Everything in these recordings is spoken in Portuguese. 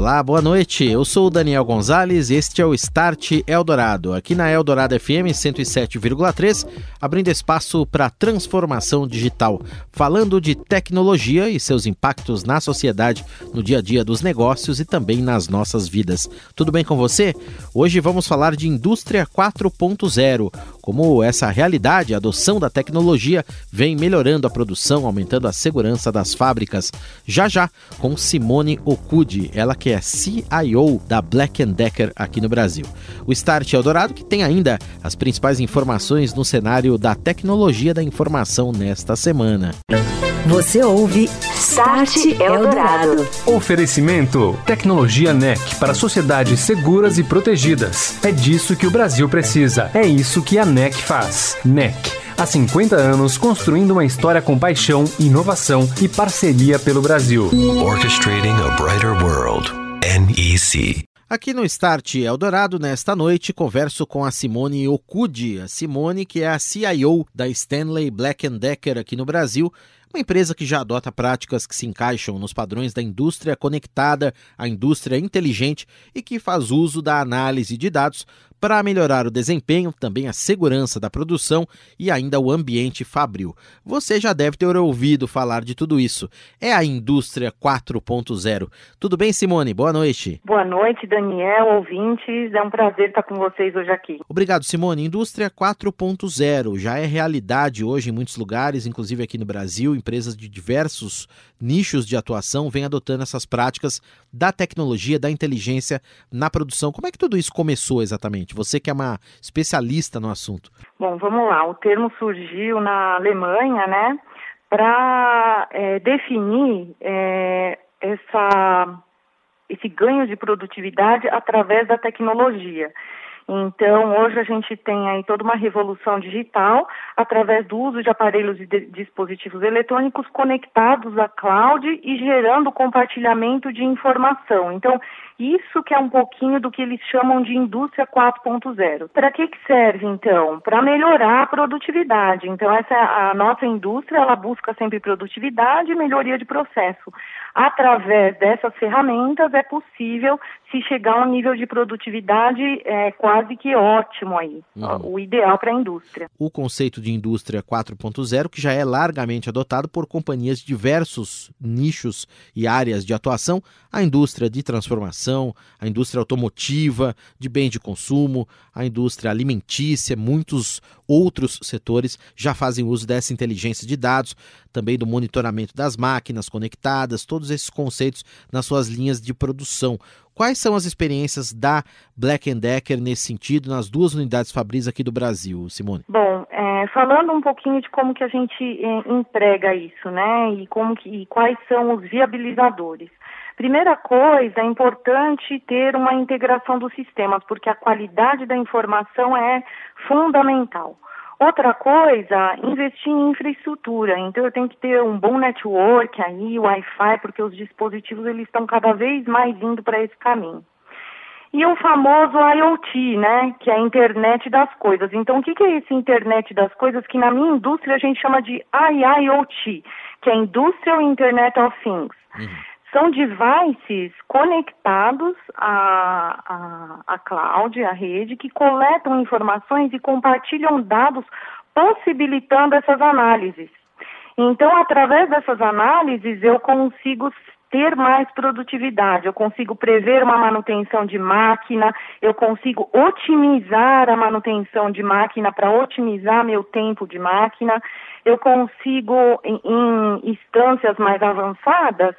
Olá, boa noite. Eu sou o Daniel Gonzalez e este é o Start Eldorado, aqui na Eldorado FM 107,3, abrindo espaço para transformação digital, falando de tecnologia e seus impactos na sociedade, no dia a dia dos negócios e também nas nossas vidas. Tudo bem com você? Hoje vamos falar de indústria 4.0, como essa realidade, a adoção da tecnologia vem melhorando a produção, aumentando a segurança das fábricas. Já já com Simone Okude, ela que é CIO da Black Decker aqui no Brasil. O Start Eldorado que tem ainda as principais informações no cenário da tecnologia da informação nesta semana. Você ouve Start Eldorado. Oferecimento Tecnologia NEC para sociedades seguras e protegidas. É disso que o Brasil precisa. É isso que a NEC faz. NEC há 50 anos construindo uma história com paixão, inovação e parceria pelo Brasil. Orchestrating a Brighter World. NEC. Aqui no Start Eldorado, nesta noite, converso com a Simone Okude. A Simone, que é a CIO da Stanley Black Decker aqui no Brasil, uma empresa que já adota práticas que se encaixam nos padrões da indústria conectada, a indústria inteligente e que faz uso da análise de dados para melhorar o desempenho, também a segurança da produção e ainda o ambiente fabril. Você já deve ter ouvido falar de tudo isso. É a indústria 4.0. Tudo bem, Simone? Boa noite. Boa noite, Daniel, ouvintes. É um prazer estar com vocês hoje aqui. Obrigado, Simone. Indústria 4.0 já é realidade hoje em muitos lugares, inclusive aqui no Brasil. Empresas de diversos nichos de atuação vêm adotando essas práticas da tecnologia, da inteligência na produção. Como é que tudo isso começou exatamente? Você que é uma especialista no assunto. Bom, vamos lá. O termo surgiu na Alemanha, né, para é, definir é, essa, esse ganho de produtividade através da tecnologia. Então, hoje a gente tem aí toda uma revolução digital através do uso de aparelhos e de dispositivos eletrônicos conectados à cloud e gerando compartilhamento de informação. Então, isso que é um pouquinho do que eles chamam de indústria 4.0. Para que, que serve, então? Para melhorar a produtividade. Então, essa a nossa indústria, ela busca sempre produtividade e melhoria de processo. Através dessas ferramentas é possível se chegar a um nível de produtividade é, quase que ótimo aí, uhum. o ideal para a indústria. O conceito de indústria 4.0, que já é largamente adotado por companhias de diversos nichos e áreas de atuação, a indústria de transformação a indústria automotiva, de bens de consumo, a indústria alimentícia, muitos outros setores já fazem uso dessa inteligência de dados, também do monitoramento das máquinas conectadas, todos esses conceitos nas suas linhas de produção. Quais são as experiências da Black Decker nesse sentido, nas duas unidades Fabris aqui do Brasil, Simone? Bom, é, falando um pouquinho de como que a gente é, entrega isso, né, e como que, e quais são os viabilizadores. Primeira coisa, é importante ter uma integração dos sistemas, porque a qualidade da informação é fundamental. Outra coisa, investir em infraestrutura. Então eu tenho que ter um bom network aí, Wi-Fi, porque os dispositivos eles estão cada vez mais indo para esse caminho. E o famoso IoT, né, que é a internet das coisas. Então o que, é esse internet das coisas que na minha indústria a gente chama de IIoT, que é Industrial Internet of Things. Uhum são devices conectados à, à, à cloud, à rede, que coletam informações e compartilham dados, possibilitando essas análises. Então, através dessas análises, eu consigo ter mais produtividade, eu consigo prever uma manutenção de máquina, eu consigo otimizar a manutenção de máquina para otimizar meu tempo de máquina, eu consigo, em, em instâncias mais avançadas,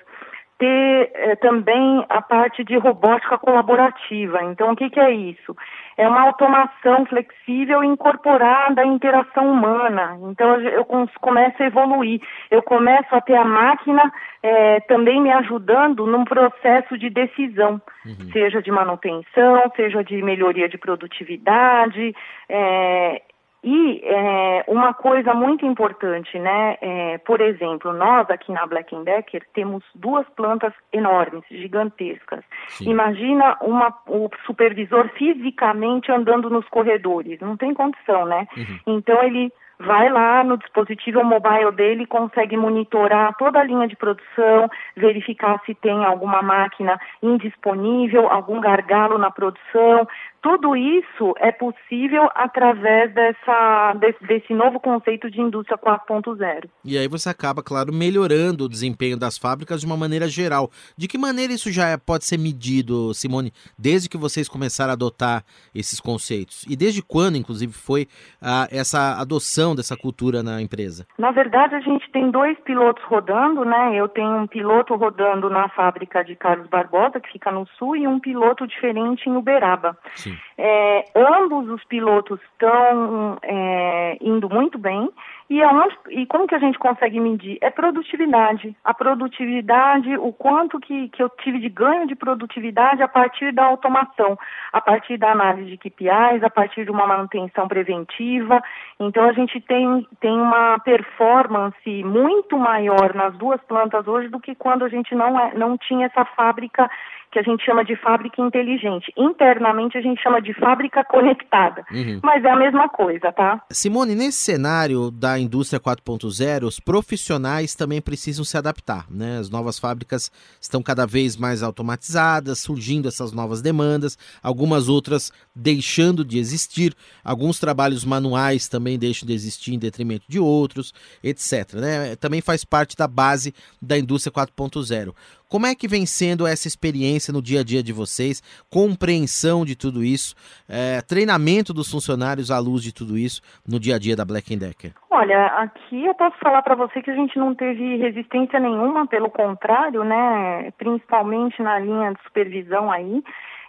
ter eh, também a parte de robótica colaborativa. Então, o que, que, é isso? É uma automação flexível incorporada à interação humana. Então, eu começo a evoluir. Eu começo a ter a máquina eh, também me ajudando num processo de decisão, uhum. seja de manutenção, seja de melhoria de produtividade. Eh, E é, uma coisa muito importante, né? É, por exemplo, nós aqui na Black Decker temos duas plantas enormes, gigantescas. Sim. Imagina uma, o supervisor fisicamente andando nos corredores, não tem condição, né? Uhum. Então ele vai lá no dispositivo mobile dele, consegue monitorar toda a linha de produção, verificar se tem alguma máquina indisponível, algum gargalo na produção, tudo isso é possível através dessa, desse, desse novo conceito de indústria 4.0. E aí você acaba, claro, melhorando o desempenho das fábricas de uma maneira geral. De que maneira isso já é, pode ser medido, Simone, desde que vocês começaram a adotar esses conceitos? E desde quando, inclusive, foi ah, essa adoção dessa cultura na empresa? Na verdade, a gente tem dois pilotos rodando, né? Eu tenho um piloto rodando na fábrica de Carlos Barbosa, que fica no sul, e um piloto diferente em Uberaba. Sim. É, ambos os pilotos estão é, indo muito bem. E, aonde, e como que a gente consegue medir? É produtividade. A produtividade, o quanto que, que eu tive de ganho de produtividade a partir da automação, a partir da análise de KPIs, a partir de uma manutenção preventiva. Então, a gente tem, tem uma performance muito maior nas duas plantas hoje do que quando a gente não, é, não tinha essa fábrica que a gente chama de fábrica inteligente. Internamente a gente chama de fábrica conectada. Uhum. Mas é a mesma coisa, tá? Simone, nesse cenário da indústria 4.0, os profissionais também precisam se adaptar, né? As novas fábricas estão cada vez mais automatizadas, surgindo essas novas demandas, algumas outras deixando de existir, alguns trabalhos manuais também deixam de existir em detrimento de outros, etc. Né? Também faz parte da base da indústria 4.0. Como é que vem sendo essa experiência no dia a dia de vocês? Compreensão de tudo isso, é, treinamento dos funcionários à luz de tudo isso no dia a dia da Black Decker? Olha, aqui eu posso falar para você que a gente não teve resistência nenhuma, pelo contrário, né? Principalmente na linha de supervisão aí.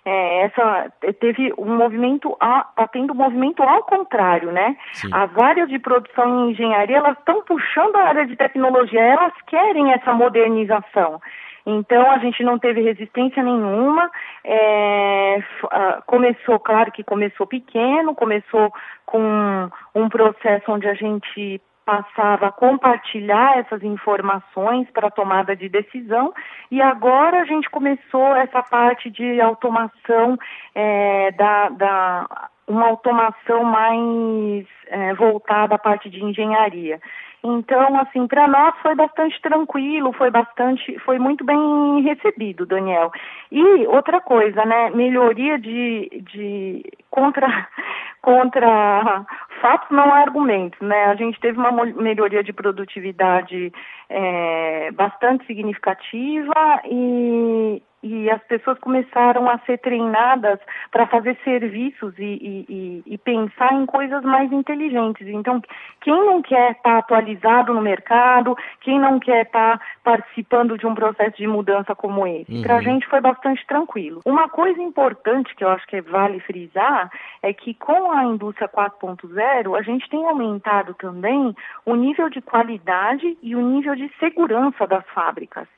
É, essa teve um movimento, está tendo um movimento ao contrário, né? Sim. As áreas de produção e engenharia elas estão puxando a área de tecnologia, elas querem essa modernização. Então a gente não teve resistência nenhuma. É, começou, claro que começou pequeno, começou com um processo onde a gente passava a compartilhar essas informações para tomada de decisão e agora a gente começou essa parte de automação é, da, da uma automação mais é, voltada à parte de engenharia. Então, assim, para nós foi bastante tranquilo, foi bastante, foi muito bem recebido, Daniel. E outra coisa, né, melhoria de, de contra contra fatos não argumentos, né? A gente teve uma melhoria de produtividade é, bastante significativa e, e as pessoas começaram a ser treinadas para fazer serviços e, e, e, pensar em coisas mais inteligentes. Então, quem não quer estar tá atualizado no mercado, quem não quer estar tá participando de um processo de mudança como esse? Uhum. Para a gente foi bastante tranquilo. Uma coisa importante que eu acho que vale frisar é que com a indústria 4.0, a gente tem aumentado também o nível de qualidade e o nível de segurança das fábricas.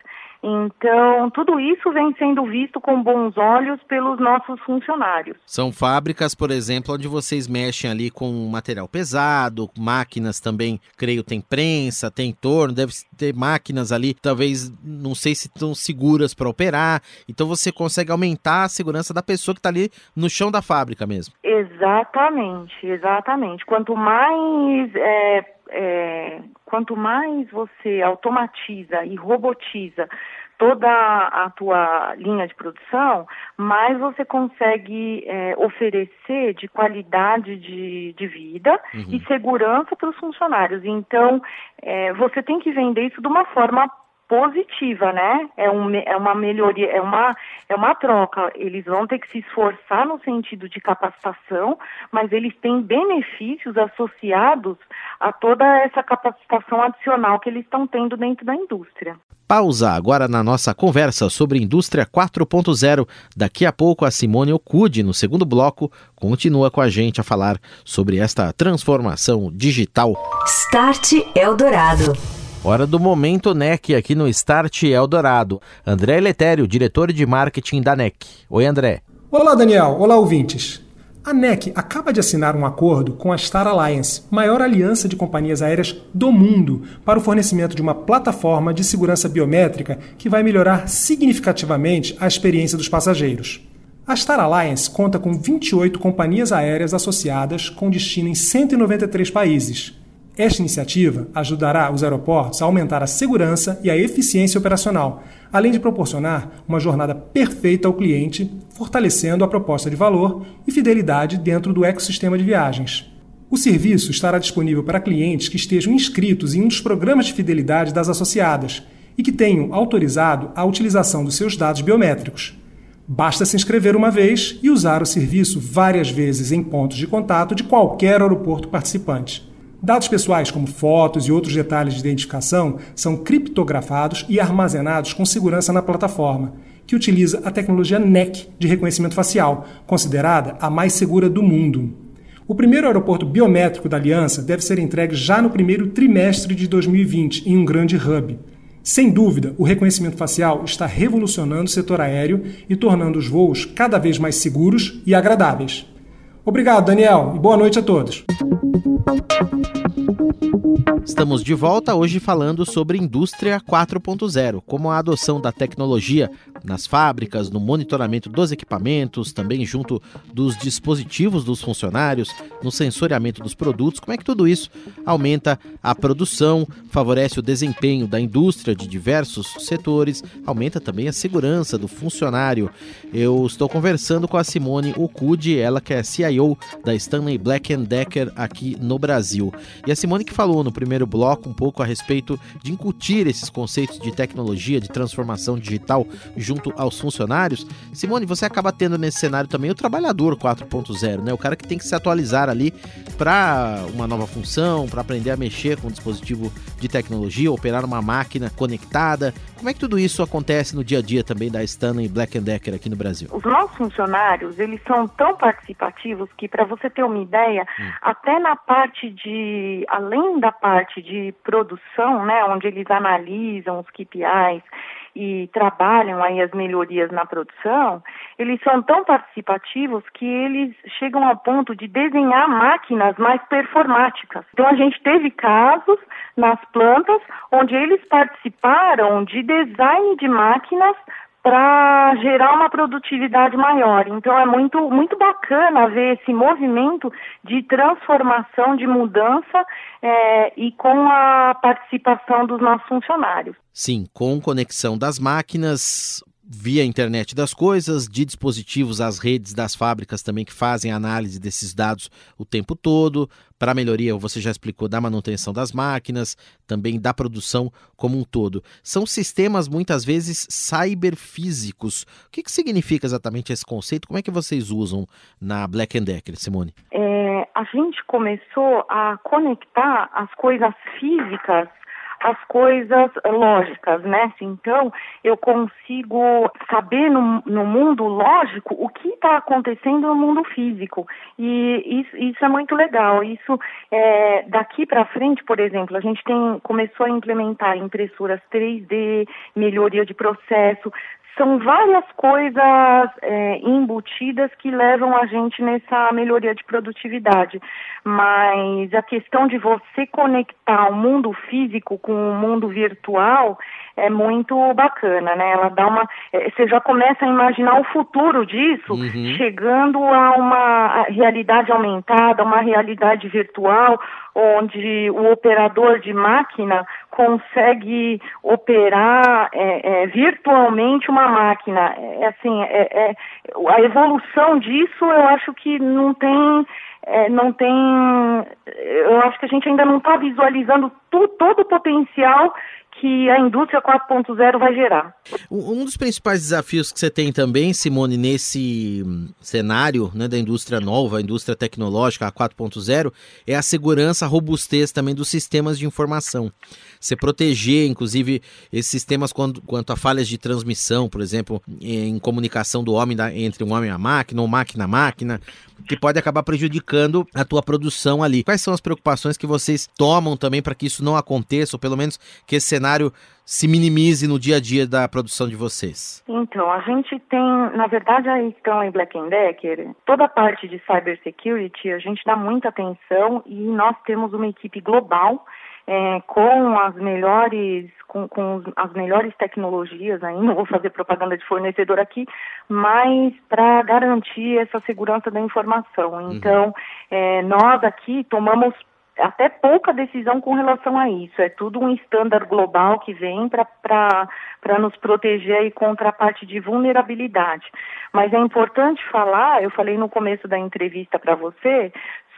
Então, tudo isso vem sendo visto com bons olhos pelos nossos funcionários. São fábricas, por exemplo, onde vocês mexem ali com material pesado, máquinas também, creio, tem prensa, tem torno, deve ter máquinas ali, talvez, não sei se estão seguras para operar. Então, você consegue aumentar a segurança da pessoa que está ali no chão da fábrica mesmo. Exatamente, exatamente. Quanto mais é, é, quanto mais você automatiza e robotiza toda a tua linha de produção, mais você consegue é, oferecer de qualidade de, de vida uhum. e segurança para os funcionários. Então, é, você tem que vender isso de uma forma positiva, né? É, um, é uma melhoria, é uma, é uma troca. Eles vão ter que se esforçar no sentido de capacitação, mas eles têm benefícios associados a toda essa capacitação adicional que eles estão tendo dentro da indústria. Pausa agora na nossa conversa sobre indústria 4.0. Daqui a pouco a Simone Okude, no segundo bloco, continua com a gente a falar sobre esta transformação digital. Start Eldorado. Hora do momento NEC aqui no Start Eldorado. André Letério, diretor de marketing da NEC. Oi, André. Olá, Daniel. Olá, ouvintes. A NEC acaba de assinar um acordo com a Star Alliance, maior aliança de companhias aéreas do mundo, para o fornecimento de uma plataforma de segurança biométrica que vai melhorar significativamente a experiência dos passageiros. A Star Alliance conta com 28 companhias aéreas associadas com destino em 193 países. Esta iniciativa ajudará os aeroportos a aumentar a segurança e a eficiência operacional, além de proporcionar uma jornada perfeita ao cliente, fortalecendo a proposta de valor e fidelidade dentro do ecossistema de viagens. O serviço estará disponível para clientes que estejam inscritos em um dos programas de fidelidade das associadas e que tenham autorizado a utilização dos seus dados biométricos. Basta se inscrever uma vez e usar o serviço várias vezes em pontos de contato de qualquer aeroporto participante. Dados pessoais, como fotos e outros detalhes de identificação, são criptografados e armazenados com segurança na plataforma, que utiliza a tecnologia NEC de reconhecimento facial, considerada a mais segura do mundo. O primeiro aeroporto biométrico da aliança deve ser entregue já no primeiro trimestre de 2020 em um grande hub. Sem dúvida, o reconhecimento facial está revolucionando o setor aéreo e tornando os voos cada vez mais seguros e agradáveis. Obrigado, Daniel, e boa noite a todos. Estamos de volta hoje falando sobre indústria 4.0, como a adoção da tecnologia nas fábricas, no monitoramento dos equipamentos, também junto dos dispositivos dos funcionários, no sensoriamento dos produtos, como é que tudo isso aumenta a produção, favorece o desempenho da indústria de diversos setores, aumenta também a segurança do funcionário. Eu estou conversando com a Simone Okude, ela que é CIO da Stanley Black Decker aqui no Brasil. E a Simone que falou no primeiro bloco um pouco a respeito de incutir esses conceitos de tecnologia, de transformação digital junto aos funcionários. Simone, você acaba tendo nesse cenário também o trabalhador 4.0, né? O cara que tem que se atualizar ali para uma nova função, para aprender a mexer com um dispositivo de tecnologia, operar uma máquina conectada. Como é que tudo isso acontece no dia a dia também da Stanley Black Decker aqui no Brasil? Os nossos funcionários, eles são tão participativos que para você ter uma ideia, hum. até na parte de além da parte de produção, né, onde eles analisam os KPIs e trabalham aí as melhorias na produção, eles são tão participativos que eles chegam ao ponto de desenhar máquinas mais performáticas. Então a gente teve casos nas plantas onde eles participaram de design de máquinas para gerar uma produtividade maior. Então é muito muito bacana ver esse movimento de transformação, de mudança é, e com a participação dos nossos funcionários. Sim, com conexão das máquinas, via internet das coisas, de dispositivos às redes das fábricas também que fazem análise desses dados o tempo todo, para melhoria, você já explicou, da manutenção das máquinas, também da produção como um todo. São sistemas muitas vezes cyberfísicos. O que, que significa exatamente esse conceito? Como é que vocês usam na Black Decker, Simone? É, a gente começou a conectar as coisas físicas as coisas lógicas, né? Então, eu consigo saber no, no mundo lógico o que está acontecendo no mundo físico. E isso, isso é muito legal. Isso, é, daqui para frente, por exemplo, a gente tem, começou a implementar impressoras 3D, melhoria de processo, são várias coisas é, embutidas que levam a gente nessa melhoria de produtividade. Mas a questão de você conectar o mundo físico com o mundo virtual é muito bacana, né? Ela dá uma. É, você já começa a imaginar o futuro disso, uhum. chegando a uma realidade aumentada, uma realidade virtual, onde o operador de máquina consegue operar é, é, virtualmente uma máquina. É, assim, é, é, a evolução disso eu acho que não tem. É, não tem. Eu acho que a gente ainda não está visualizando tu, todo o potencial que a indústria 4.0 vai gerar. Um dos principais desafios que você tem também, Simone, nesse hum, cenário né, da indústria nova, a indústria tecnológica, a 4.0, é a segurança, a robustez também dos sistemas de informação. Você proteger, inclusive, esses sistemas quanto, quanto a falhas de transmissão, por exemplo, em comunicação do homem da, entre um homem e a máquina, ou máquina a máquina, que pode acabar prejudicando a tua produção ali. Quais são as preocupações que vocês tomam também para que isso não aconteça, ou pelo menos que esse cenário cenário se minimize no dia a dia da produção de vocês? Então, a gente tem, na verdade, a Stanley Black Decker, toda a parte de cybersecurity, a gente dá muita atenção e nós temos uma equipe global é, com as melhores com, com, as melhores tecnologias, ainda não vou fazer propaganda de fornecedor aqui, mas para garantir essa segurança da informação. Uhum. Então, é, nós aqui tomamos até pouca decisão com relação a isso. É tudo um estándar global que vem para nos proteger contra a parte de vulnerabilidade. Mas é importante falar, eu falei no começo da entrevista para você,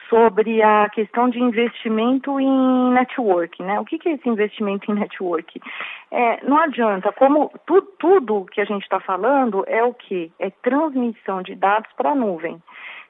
sobre a questão de investimento em network, né? O que, que é esse investimento em network? É, não adianta, como tu, tudo que a gente está falando é o que? É transmissão de dados para a nuvem.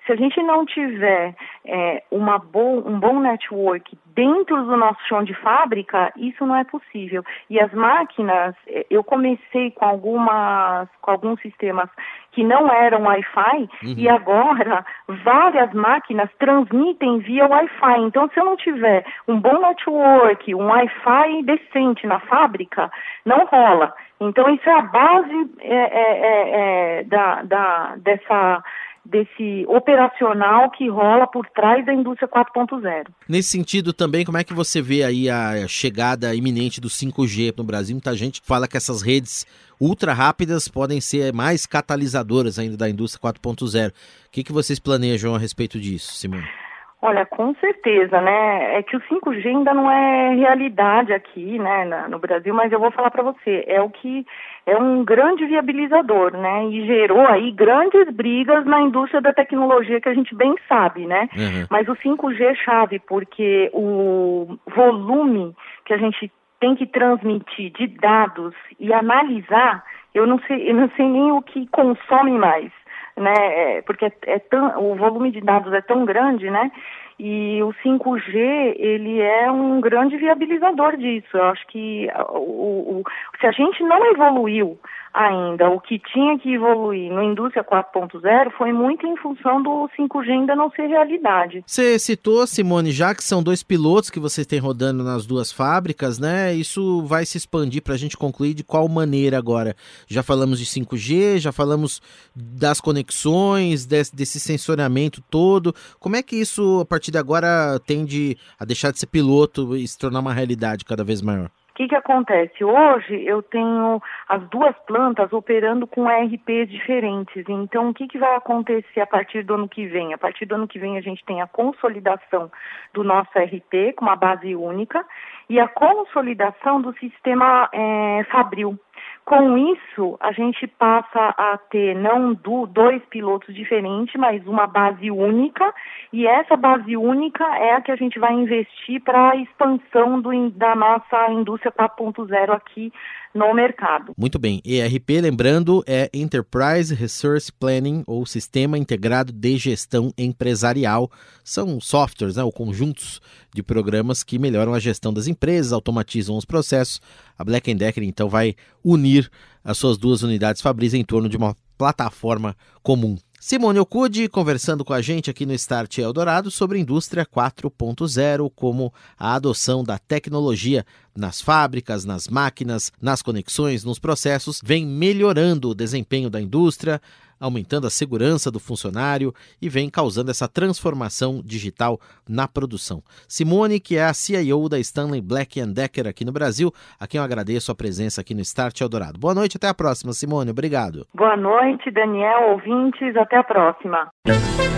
Se a gente não tiver é, uma bom, um bom network dentro do nosso chão de fábrica, isso não é possível. E as máquinas, é, eu comecei com algumas, com alguns sistemas que não eram Wi-Fi uhum. e agora várias máquinas transmitem via Wi-Fi. Então, se eu não tiver um bom network, um Wi-Fi decente na fábrica, não rola. Então, isso é a base é, é, é, é da, da, dessa desse operacional que rola por trás da indústria 4.0. Nesse sentido também, como é que você vê aí a chegada iminente do 5G no Brasil? Muita gente fala que essas redes ultra rápidas podem ser mais catalisadoras ainda da indústria 4.0. O que, que vocês planejam a respeito disso, Simone? Olha, com certeza, né? É que o 5G ainda não é realidade aqui, né, no Brasil, mas eu vou falar para você, é o que é um grande viabilizador, né? E gerou aí grandes brigas na indústria da tecnologia que a gente bem sabe, né? Uhum. Mas o 5G é chave porque o volume que a gente tem que transmitir de dados e analisar, eu não sei, eu não sei nem o que consome mais né? É, porque é, tão, o volume de dados é tão grande, né? E o 5G, ele é um grande viabilizador disso. Eu acho que o, o, se a gente não evoluiu ainda. O que tinha que evoluir no indústria 4.0 foi muito em função do 5G ainda não ser realidade. Você citou, Simone, já que são dois pilotos que vocês têm rodando nas duas fábricas, né? Isso vai se expandir para a gente concluir de qual maneira agora? Já falamos de 5G, já falamos das conexões, desse, desse sensoriamento todo. Como é que isso, a partir de agora, tende a deixar de ser piloto e se tornar uma realidade cada vez maior? O que, que acontece? Hoje eu tenho as duas plantas operando com ERPs diferentes. Então, o que, que vai acontecer a partir do ano que vem? A partir do ano que vem, a gente tem a consolidação do nosso ERP com uma base única e a consolidação do sistema é, Fabril. Com isso, a gente passa a ter não do, dois pilotos diferentes, mas uma base única, e essa base única é a que a gente vai investir para a expansão do, da nossa indústria 4.0 aqui no mercado. Muito bem. ERP, lembrando, é Enterprise Resource Planning ou Sistema Integrado de Gestão Empresarial. São softwares, né, ou conjuntos de programas que melhoram a gestão das empresas, automatizam os processos. A Black Decker, então, vai unir as suas duas unidades Fabris em torno de uma plataforma comum. Simone Okude conversando com a gente aqui no Start Eldorado sobre indústria 4.0, como a adoção da tecnologia nas fábricas, nas máquinas, nas conexões, nos processos, vem melhorando o desempenho da indústria, aumentando a segurança do funcionário e vem causando essa transformação digital na produção. Simone, que é a CIO da Stanley Black Decker aqui no Brasil, a quem eu agradeço a presença aqui no Start Eldorado. Boa noite, até a próxima, Simone, obrigado. Boa noite, Daniel, ouvintes, até a próxima.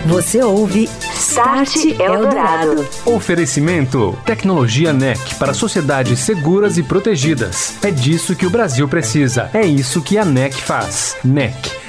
Você ouve Start Eldorado. Oferecimento: Tecnologia NEC para sociedades seguras e protegidas. É disso que o Brasil precisa. É isso que a NEC faz. NEC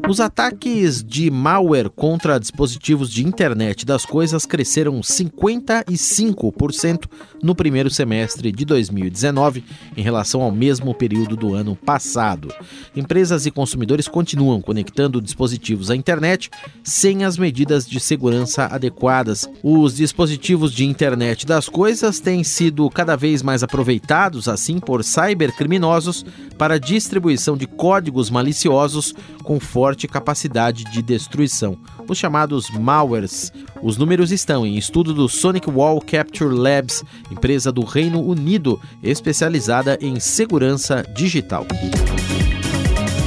Os ataques de malware contra dispositivos de internet das coisas cresceram 55% no primeiro semestre de 2019 em relação ao mesmo período do ano passado. Empresas e consumidores continuam conectando dispositivos à internet sem as medidas de segurança adequadas. Os dispositivos de internet das coisas têm sido cada vez mais aproveitados assim por cybercriminosos para distribuição de códigos maliciosos com forte capacidade de destruição, os chamados malwares. Os números estão em estudo do Sonic Wall Capture Labs, empresa do Reino Unido especializada em segurança digital.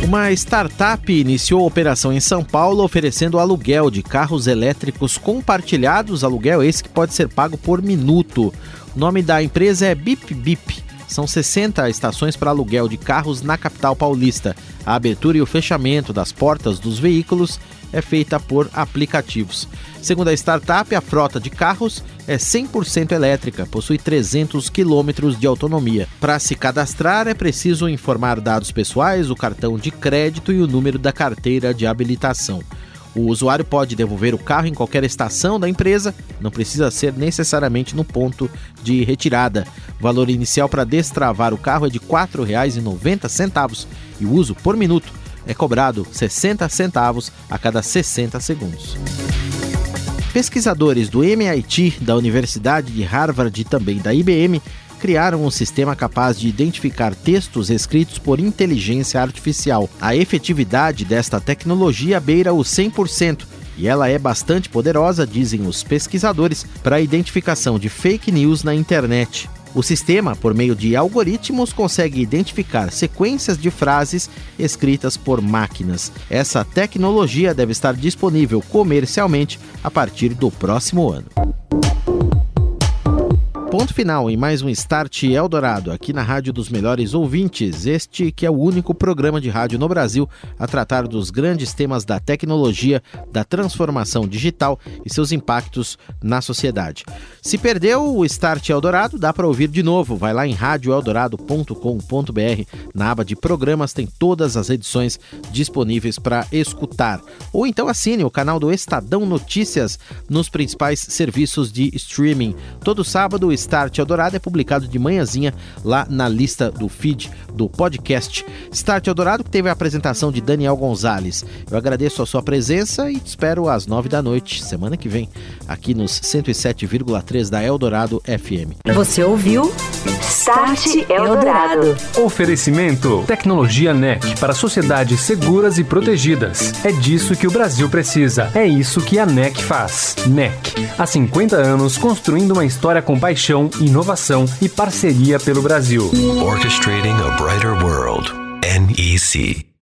Uma startup iniciou operação em São Paulo oferecendo aluguel de carros elétricos compartilhados, aluguel esse que pode ser pago por minuto. O nome da empresa é Bip Bip. São 60 estações para aluguel de carros na capital paulista. A abertura e o fechamento das portas dos veículos é feita por aplicativos. Segundo a startup, a frota de carros é 100% elétrica, possui 300 quilômetros de autonomia. Para se cadastrar, é preciso informar dados pessoais, o cartão de crédito e o número da carteira de habilitação. O usuário pode devolver o carro em qualquer estação da empresa, não precisa ser necessariamente no ponto de retirada. O valor inicial para destravar o carro é de R$ 4,90 e o uso por minuto é cobrado 60 centavos a cada 60 segundos. Pesquisadores do MIT, da Universidade de Harvard e também da IBM criaram um sistema capaz de identificar textos escritos por inteligência artificial. A efetividade desta tecnologia beira os 100%. E ela é bastante poderosa, dizem os pesquisadores, para a identificação de fake news na internet. O sistema, por meio de algoritmos, consegue identificar sequências de frases escritas por máquinas. Essa tecnologia deve estar disponível comercialmente a partir do próximo ano ponto final em mais um Start Eldorado, aqui na Rádio dos Melhores Ouvintes. Este que é o único programa de rádio no Brasil a tratar dos grandes temas da tecnologia, da transformação digital e seus impactos na sociedade. Se perdeu o Start Eldorado, dá para ouvir de novo. Vai lá em radioeldorado.com.br. Na aba de programas tem todas as edições disponíveis para escutar. Ou então assine o canal do Estadão Notícias nos principais serviços de streaming. Todo sábado, Start Eldorado é publicado de manhãzinha lá na lista do feed do podcast. Start Eldorado que teve a apresentação de Daniel Gonzalez. Eu agradeço a sua presença e te espero às nove da noite, semana que vem, aqui nos 107,3 da Eldorado FM. Você ouviu? Start Eldorado. Oferecimento: Tecnologia NEC para sociedades seguras e protegidas. É disso que o Brasil precisa. É isso que a NEC faz. NEC, há 50 anos construindo uma história com paixão paixão, inovação e parceria pelo Brasil. Orchestrating a Brighter World. NEC.